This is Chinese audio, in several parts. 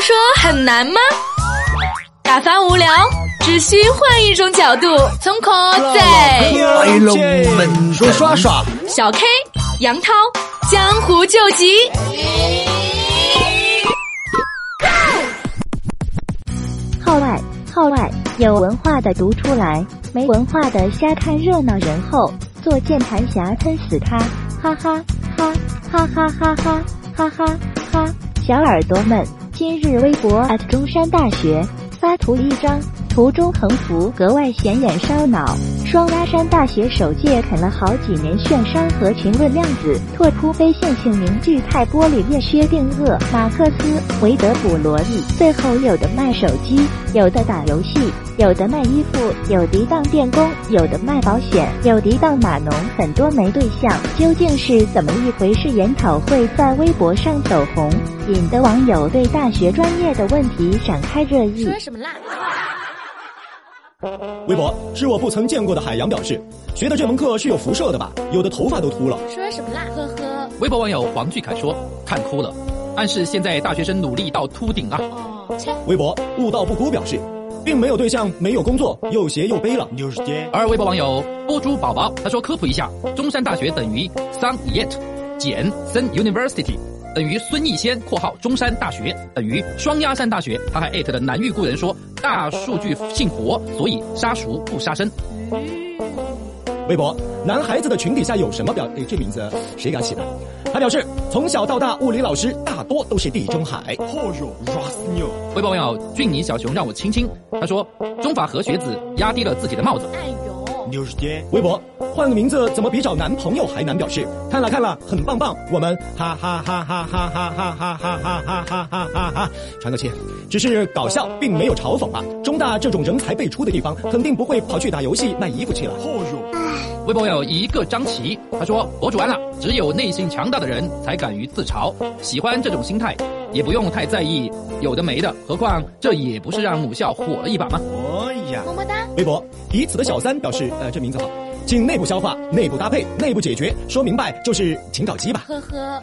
说很难吗？打发无聊，只需换一种角度。从口在来龙门说刷刷，小 K、杨涛，江湖救急。号外号外，有文化的读出来，没文化的瞎看热闹。人后做键盘侠，喷死他！哈哈哈哈哈哈哈哈哈哈！小耳朵们，今日微博中山大学发图一张。图中横幅格外显眼烧脑，双鸭山大学首届啃了好几年炫山和群论量子拓扑非线性凝聚态玻璃裂薛定谔马克思韦德卜罗利，最后有的卖手机，有的打游戏，有的卖衣服，有的当电工，有的卖保险，有的当码农，很多没对象，究竟是怎么一回事？研讨会在微博上走红，引得网友对大学专业的问题展开热议。说什么啦？微博是我不曾见过的海洋表示，学的这门课是有辐射的吧？有的头发都秃了。说什么啦？呵呵。微博网友黄俊凯说：“看哭了，暗示现在大学生努力到秃顶啊。”哦，切。微博悟道不孤表示，并没有对象，没有工作，又斜又背了。而微博网友波猪宝宝他说：“科普一下，中山大学等于 Sun Yet 减 Sun University。”等于孙逸仙（括号中山大学）等于双鸭山大学。他还艾特了南域故人说：“大数据信佛，所以杀熟不杀生。”微博男孩子的裙底下有什么表？哎，这名字谁给他起的？他表示从小到大物理老师大多都是地中海。哦哟，微博网友俊尼小熊让我亲亲。他说中法和学子压低了自己的帽子。哎呦。微博换个名字怎么比找男朋友还难？表示看了看了，很棒棒。我们哈哈哈哈哈哈哈哈哈哈哈哈哈哈哈，传个气，只是搞笑，并没有嘲讽啊。中大这种人才辈出的地方，肯定不会跑去打游戏卖衣服去了。微博有一个张琪，他说博主完了，只有内心强大的人才敢于自嘲，喜欢这种心态，也不用太在意有的没的。何况这也不是让母校火了一把吗？么么哒。微博以此的小三表示，呃，这名字好，请内部消化，内部搭配，内部解决，说明白就是请找鸡吧。呵呵。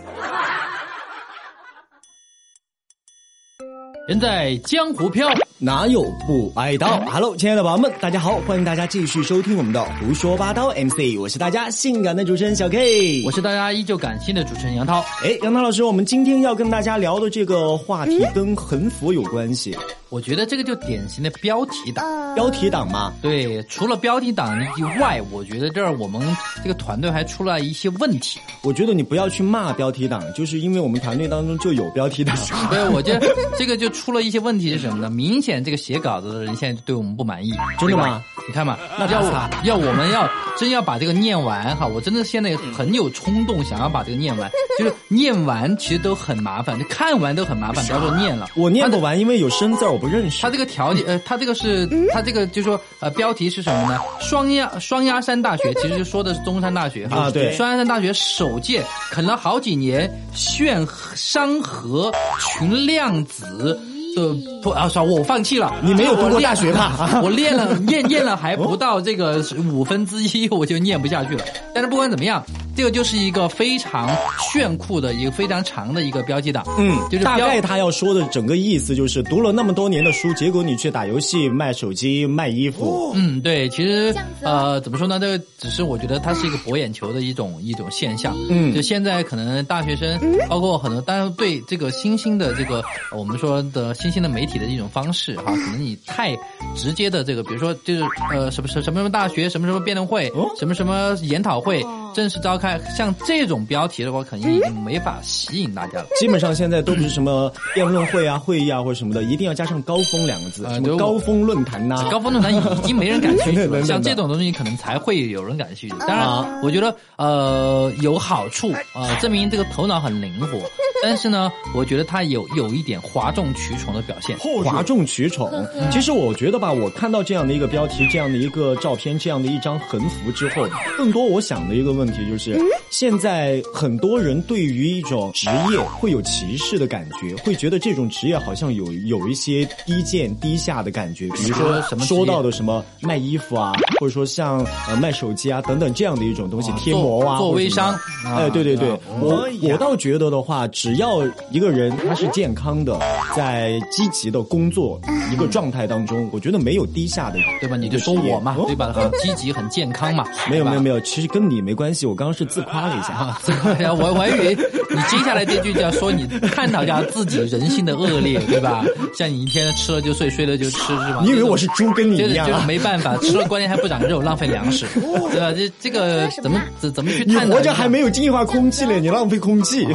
人在江湖飘，哪有不挨刀？Hello，亲爱的宝宝们，大家好，欢迎大家继续收听我们的胡说八道 MC，我是大家性感的主持人小 K，我是大家依旧感性的主持人杨涛。哎，杨涛老师，我们今天要跟大家聊的这个话题跟横幅有关系。我觉得这个就典型的标题党，标题党嘛？对，除了标题党以外，我觉得这儿我们这个团队还出了一些问题。我觉得你不要去骂标题党，就是因为我们团队当中就有标题党。对，我觉得这个就出了一些问题是什么呢？明显这个写稿子的人现在对我们不满意，真的吗？你看嘛，那要要我们要真要把这个念完哈，我真的现在很有冲动想要把这个念完，就是念完其实都很麻烦，就看完都很麻烦，不要说念了。我念不完，因为有生字我不认识。他这个条件，呃，他这个是，他这个就说，呃，标题是什么呢？双鸭双鸭山大学，其实就说的是中山大学哈。啊，对。双鸭山大学首届啃了好几年炫山河群量子。呃不啊，算我放弃了。你没有读过大学吧？我练了，念念了还不到这个五分之一，我就念不下去了。但是不管怎么样，这个就是一个非常炫酷的一个非常长的一个标记党。嗯，就是大概他要说的整个意思就是，读了那么多年的书，结果你去打游戏、卖手机、卖衣服。嗯，对，其实呃，怎么说呢？这个只是我觉得它是一个博眼球的一种一种现象。嗯，就现在可能大学生，包括很多，当然对这个新兴的这个我们说的。新兴的媒体的一种方式哈，可能你太直接的这个，比如说就是呃什么什什么什么大学什么什么辩论会，什么什么研讨会正式召开，像这种标题的话，肯定已经没法吸引大家了。基本上现在都不是什么辩论会啊、会议啊或者什么的，一定要加上高峰两个字，什么高峰论坛呐。高峰论坛已经没人感兴趣了，像这种东西可能才会有人感兴趣。当然，我觉得呃有好处啊，证明这个头脑很灵活。但是呢，我觉得他有有一点哗众取宠的表现。哗众取宠，其实我觉得吧，我看到这样的一个标题、这样的一个照片、这样的一张横幅之后，更多我想的一个问题，就是现在很多人对于一种职业会有歧视的感觉，会觉得这种职业好像有有一些低贱低下的感觉。比如说什么说到的什么卖衣服啊，或者说像呃卖手机啊等等这样的一种东西，贴膜啊，做微商。哎，对对对，我我倒觉得的话，只要一个人他是健康的，在积极的工作一个状态当中，我觉得没有低下的，对吧？你就说我嘛，对吧？很积极，很健康嘛。没有没有没有，其实跟你没关系，我刚刚是自夸了一下。自夸一下，我我还以为你接下来这句就要说你探讨一下自己人性的恶劣，对吧？像你一天吃了就睡，睡了就吃，是吧？你以为我是猪跟你一样？就是没办法，吃了关键还不长肉，浪费粮食，对吧？这这个怎么怎怎么去探讨？你活着还没有净化空气呢，你浪费空气。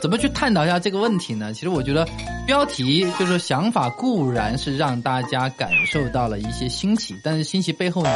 怎么去探讨一下这个问题呢？其实我觉得，标题就是想法固然是让大家感受到了一些新奇，但是新奇背后呢，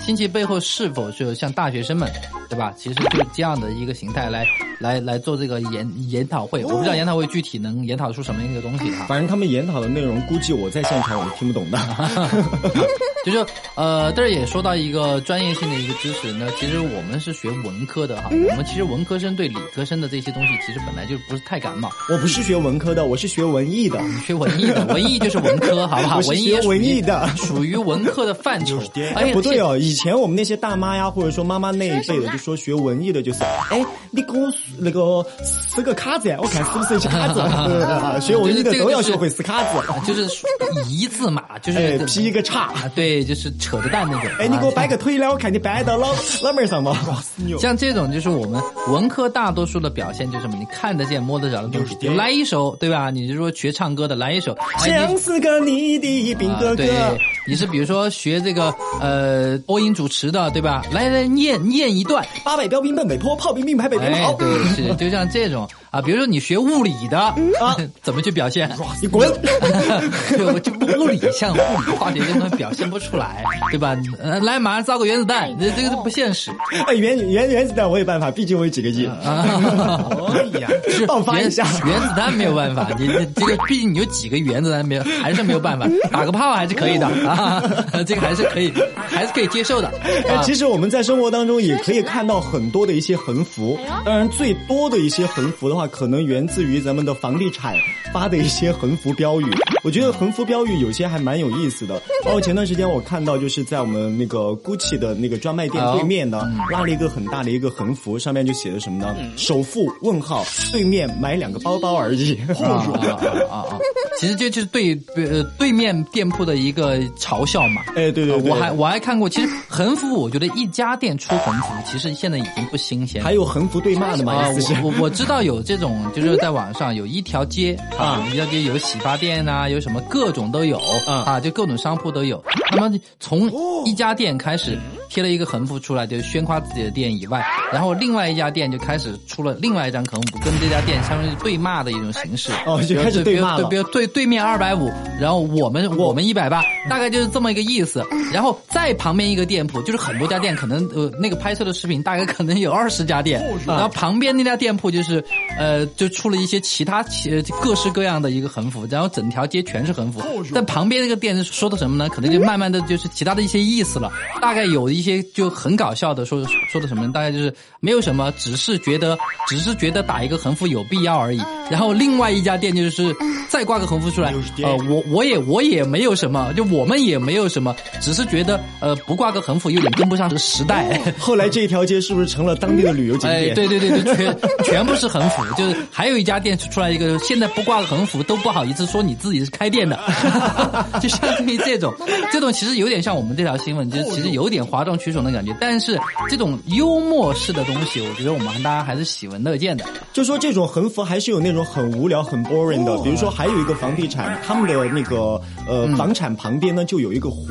新奇背后是否是像大学生们，对吧？其实就这样的一个形态来来 来做这个研研讨会。我不知道研讨会具体能研讨出什么一个东西哈。反正他们研讨的内容，估计我在现场我是听不懂的。就是呃，这儿也说到一个专业性的一个知识，呢其实我们是学文科的哈，我们其实文科生对理科生的这些东西其实本来就不是太感冒。我不是学文科的，我是学文艺的。学文艺的，文艺就是文科，好不好？文艺文艺的，属于文科的范畴。哎，不对哦，以前我们那些大妈呀，或者说妈妈那一辈的，就说学文艺的就是，哎，你给我那个撕个卡子，我看是不是一些卡子。学文艺的都要学会撕卡子，就是一字马，就是劈一个叉，对，就是扯着蛋那种。哎，你给我掰个腿来，我看你掰到老老门上吗？像这种就是我们文科大多数的表现，就是什么？你看得见、摸得着的东西，来一首，对吧？你就说学唱歌的，来一首。像是个你的兵哥哥。你是比如说学这个呃播音主持的，对吧？来来念念一段。八百标兵奔北坡，炮兵并排北边跑。对，是就像这种啊。比如说你学物理的啊，怎么去表现？你滚！就就物理像物理化学根本表现不出来，对吧？呃，来马上造个原子弹，这这个不现实。哎，原原原子弹我有办法，毕竟我有几个亿。可以呀，爆发一下。原子弹没有办法，你这个毕竟你有几个原子弹没有，还是没有办法。打个炮还是可以的啊。这个还是可以，还是可以接受的。其实我们在生活当中也可以看到很多的一些横幅，当然最多的一些横幅的话，可能源自于咱们的房地产发的一些横幅标语。我觉得横幅标语有些还蛮有意思的。包括前段时间我看到，就是在我们那个 GUCCI 的那个专卖店对面呢，拉了一个很大的一个横幅，上面就写的什么呢？首付问号对面买两个包包而已。啊啊啊！其实这就是对呃对面店铺的一个。嘲笑嘛？哎，对对对，我还我还看过。其实横幅，我觉得一家店出横幅，其实现在已经不新鲜。还有横幅对骂的吗？我我我知道有这种，就是在网上有一条街啊，一条街有洗发店呐，有什么各种都有啊，就各种商铺都有。那么从一家店开始贴了一个横幅出来，就宣夸自己的店以外，然后另外一家店就开始出了另外一张横幅，跟这家店相当于对骂的一种形式。哦，就开始对骂了。比如对对面二百五，然后我们我们一百八，大概就。就是这么一个意思，然后再旁边一个店铺，就是很多家店，可能呃那个拍摄的视频大概可能有二十家店，然后旁边那家店铺就是，呃就出了一些其他其各式各样的一个横幅，然后整条街全是横幅，但旁边那个店说的什么呢？可能就慢慢的就是其他的一些意思了，大概有一些就很搞笑的说说的什么，大概就是没有什么，只是觉得只是觉得打一个横幅有必要而已。然后另外一家店就是再挂个横幅出来，呃我我也我也没有什么，就我们。也没有什么，只是觉得呃不挂个横幅有点跟不上时代。后来这一条街是不是成了当地的旅游景点？哎，对对对对，全 全部是横幅，就是还有一家店出来一个，现在不挂个横幅都不好意思说你自己是开店的，就相当于这种，这种其实有点像我们这条新闻，就其实有点哗众取宠的感觉。但是这种幽默式的东西，我觉得我们大家还是喜闻乐见的。就说这种横幅还是有那种很无聊、很 boring 的，比如说还有一个房地产，他们的那个呃房产旁边呢。就有一个湖，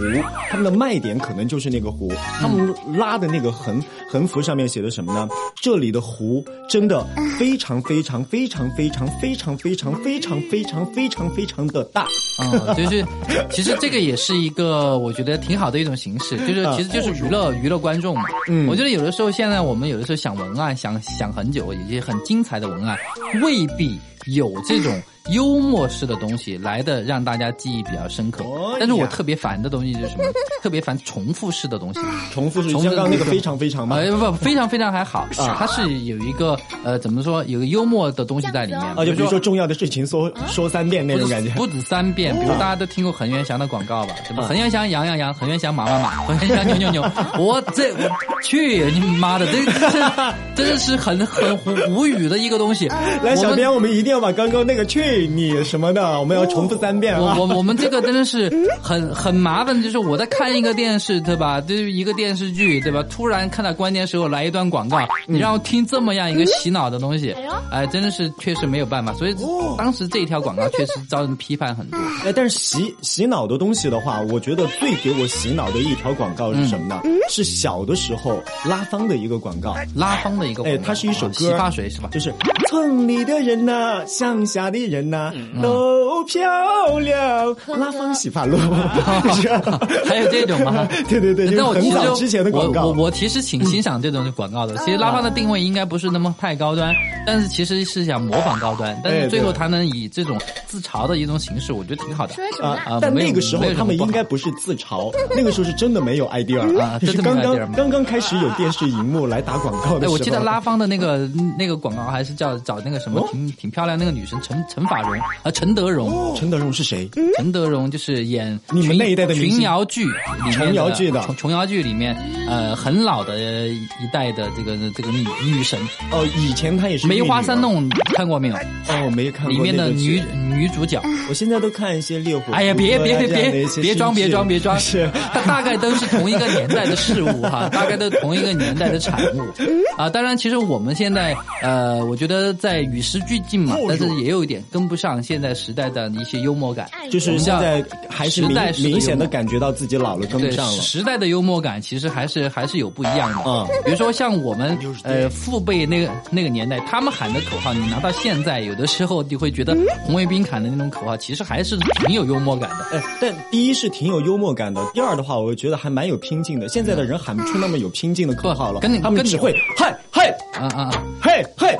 他们的卖点可能就是那个湖。他们拉的那个横横幅上面写的什么呢？这里的湖真的非常非常非常非常非常非常非常非常非常非常的大。啊，就是其实这个也是一个我觉得挺好的一种形式，就是其实就是娱乐娱乐观众嘛。嗯，我觉得有的时候现在我们有的时候想文案想想很久，有些很精彩的文案未必比有这种。幽默式的东西来的让大家记忆比较深刻，但是我特别烦的东西是什么？特别烦重复式的东西。重复式，像刚刚那个非常非常吗？哎不，非常非常还好，它是有一个呃怎么说，有个幽默的东西在里面。啊，就比如说重要的事情说说三遍那种感觉。不止三遍，比如大家都听过恒源祥的广告吧？对吧？恒源祥羊羊羊，恒源祥马马马，恒源祥牛牛牛。我这我去你妈的，这这真的是很很无语的一个东西。来，小编，我们一定要把刚刚那个去你什么的，我们要重复三遍啊！我我我们这个真的是很很麻烦，就是我在看一个电视，对吧？就是一个电视剧，对吧？突然看到关键时候来一段广告，你让我听这么样一个洗脑的东西，哎，真的是确实没有办法。所以当时这一条广告确实遭人批判很多。哎，但是洗洗脑的东西的话，我觉得最给我洗脑的一条广告是什么呢？是小的时候拉芳的一个广告，拉芳的一个，哎，它是一首歌，洗发水是吧？就是村里的人呐，乡下的人呐。都漂亮，拉芳洗发露，还有这种吗？对对对，那我很早之前的广告，我我其实挺欣赏这种广告的。其实拉芳的定位应该不是那么太高端，但是其实是想模仿高端，但是最后他能以这种自嘲的一种形式，我觉得挺好的。啊，但那个时候他们应该不是自嘲，那个时候是真的没有 idea 啊，就是刚刚刚刚开始有电视荧幕来打广告的时候。我记得拉芳的那个那个广告还是叫找那个什么挺挺漂亮那个女生陈陈法蓉。啊，陈德容，陈德容是谁？陈德容就是演你们那一代的群瑶剧，琼瑶剧的琼瑶剧里面，呃，很老的一代的这个这个女女神。哦，以前她也是梅花三弄，看过没有？哦，没看过。里面的女女主角，我现在都看一些烈火。哎呀，别别别别装别装别装，是，它大概都是同一个年代的事物哈，大概都同一个年代的产物。啊，当然，其实我们现在呃，我觉得在与时俱进嘛，但是也有一点跟不上现在时代的一些幽默感，就是现在还是明明显的感觉到自己老了，跟不上了。时代的幽默感其实还是还是有不一样的。嗯，比如说像我们呃父辈那个那个年代，他们喊的口号，你拿到现在，有的时候你会觉得红卫兵喊的那种口号，其实还是挺有幽默感的。哎，但第一是挺有幽默感的，第二的话，我觉得还蛮有拼劲的。现在的人喊不出那么有拼劲的口号了，他们只会嗨嗨啊啊。嘿嘿，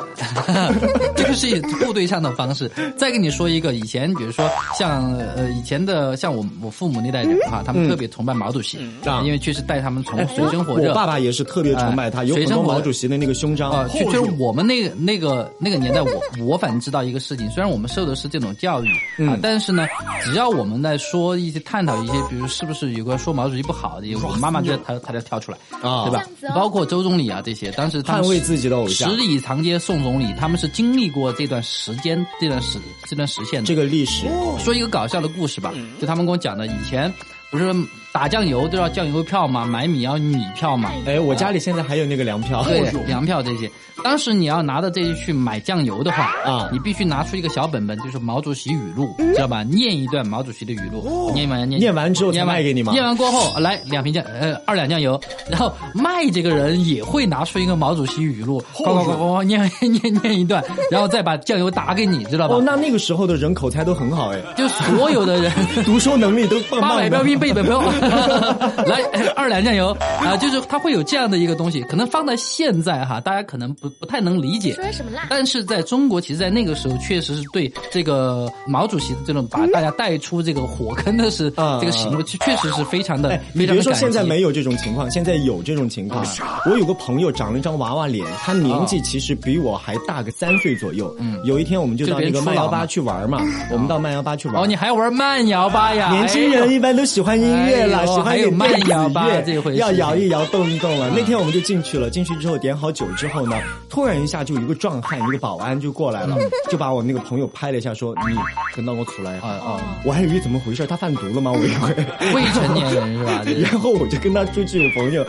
这个是部队上的方式。再跟你说一个，以前比如说像呃以前的像我我父母那代人哈，他们特别崇拜毛主席，啊，因为确实带他们从水深火热。我爸爸也是特别崇拜他，有很多毛主席的那个胸章。啊。就就是我们那个那个那个年代，我我反正知道一个事情，虽然我们受的是这种教育啊，但是呢，只要我们在说一些探讨一些，比如是不是有个说毛主席不好的，我妈妈就他他就跳出来啊，对吧？包括周总理啊这些，当时捍卫自己的偶像，十里长街送总理，他们是经历过这段时间这段时这段时间的这个历史。说一个搞笑的故事吧，就他们跟我讲的，以前不是。打酱油都要酱油票嘛，买米要米票嘛。哎，我家里现在还有那个粮票，对，粮票这些。当时你要拿着这些去买酱油的话啊，你必须拿出一个小本本，就是毛主席语录，知道吧？念一段毛主席的语录，念完念念完之后再卖给你吗？念完过后，来两瓶酱，呃，二两酱油。然后卖这个人也会拿出一个毛主席语录，咣咣咣咣念念念一段，然后再把酱油打给你，知道吧？哦，那那个时候的人口才都很好哎，就所有的人 读书能力都八百标兵背本标。来二两酱油啊，就是他会有这样的一个东西，可能放在现在哈，大家可能不不太能理解。说什么辣？但是在中国，其实，在那个时候，确实是对这个毛主席的这种把大家带出这个火坑的是这个行为，确实是非常的。你比如说现在没有这种情况，现在有这种情况。我有个朋友长了一张娃娃脸，他年纪其实比我还大个三岁左右。嗯，有一天我们就到那个慢摇吧去玩嘛，我们到慢摇吧去玩。哦，你还玩慢摇吧呀？年轻人一般都喜欢音乐了，喜欢有慢。摇吧，这回要摇一摇，动一动了。那天我们就进去了，进去之后点好酒之后呢，突然一下就有一个壮汉，一个保安就过来了，就把我那个朋友拍了一下，说：“你跟到我出来。”啊啊！我还以为怎么回事，他贩毒了吗？我以为 未成年人是吧？然后我就跟他出去，我朋友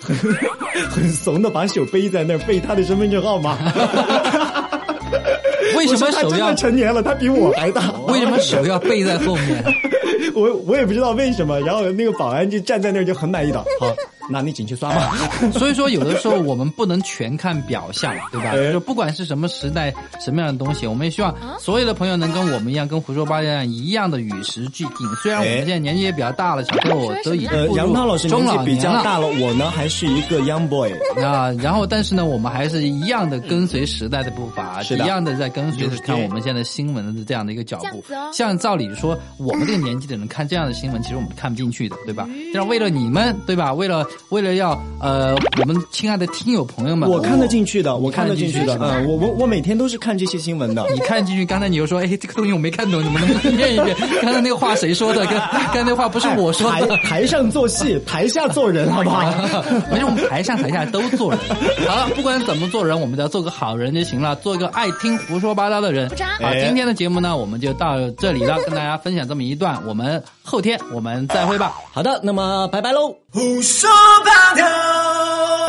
很 很怂的把手背在那儿，背他的身份证号码。为什么手要成年了？他比我还大，为什么手要背在后面？我我也不知道为什么，然后那个保安就站在那儿就很满意的，好，拿你进去刷嘛？所以说，有的时候我们不能全看表象，对吧？就不管是什么时代、什么样的东西，我们也希望所有的朋友能跟我们一样，跟胡说八道一样，一样的与时俱进。虽然我们现在年纪也比较大了，小朋友都已经杨涛老师年纪比较大了，我呢还是一个 young boy 啊。然后，但是呢，我们还是一样的跟随时代的步伐，是一样的在跟随着看我们现在新闻的这样的一个脚步。像照理说，我们这个年纪的人看这样的新闻，其实我们看不进去的，对吧？但是为了你们，对吧？为了为了要呃，我们亲爱的听友朋友们，我看得进去的，我看得进去的。嗯，我我我每天都是看这些新闻的。你看进去，刚才你又说，哎，这个东西我没看懂，你们能不能念一遍？刚才那个话谁说的？刚刚才那话不是我说的。台上做戏，台下做人，好不好？没事，我们台上台下都做人。好了，不管怎么做人，我们只要做个好人就行了，做一个爱听胡说八道的人。好，今天的节目呢，我们就到这里了，跟大家分享这么一段，我们后天我们再会吧。好的，那么拜拜喽。胡说八道。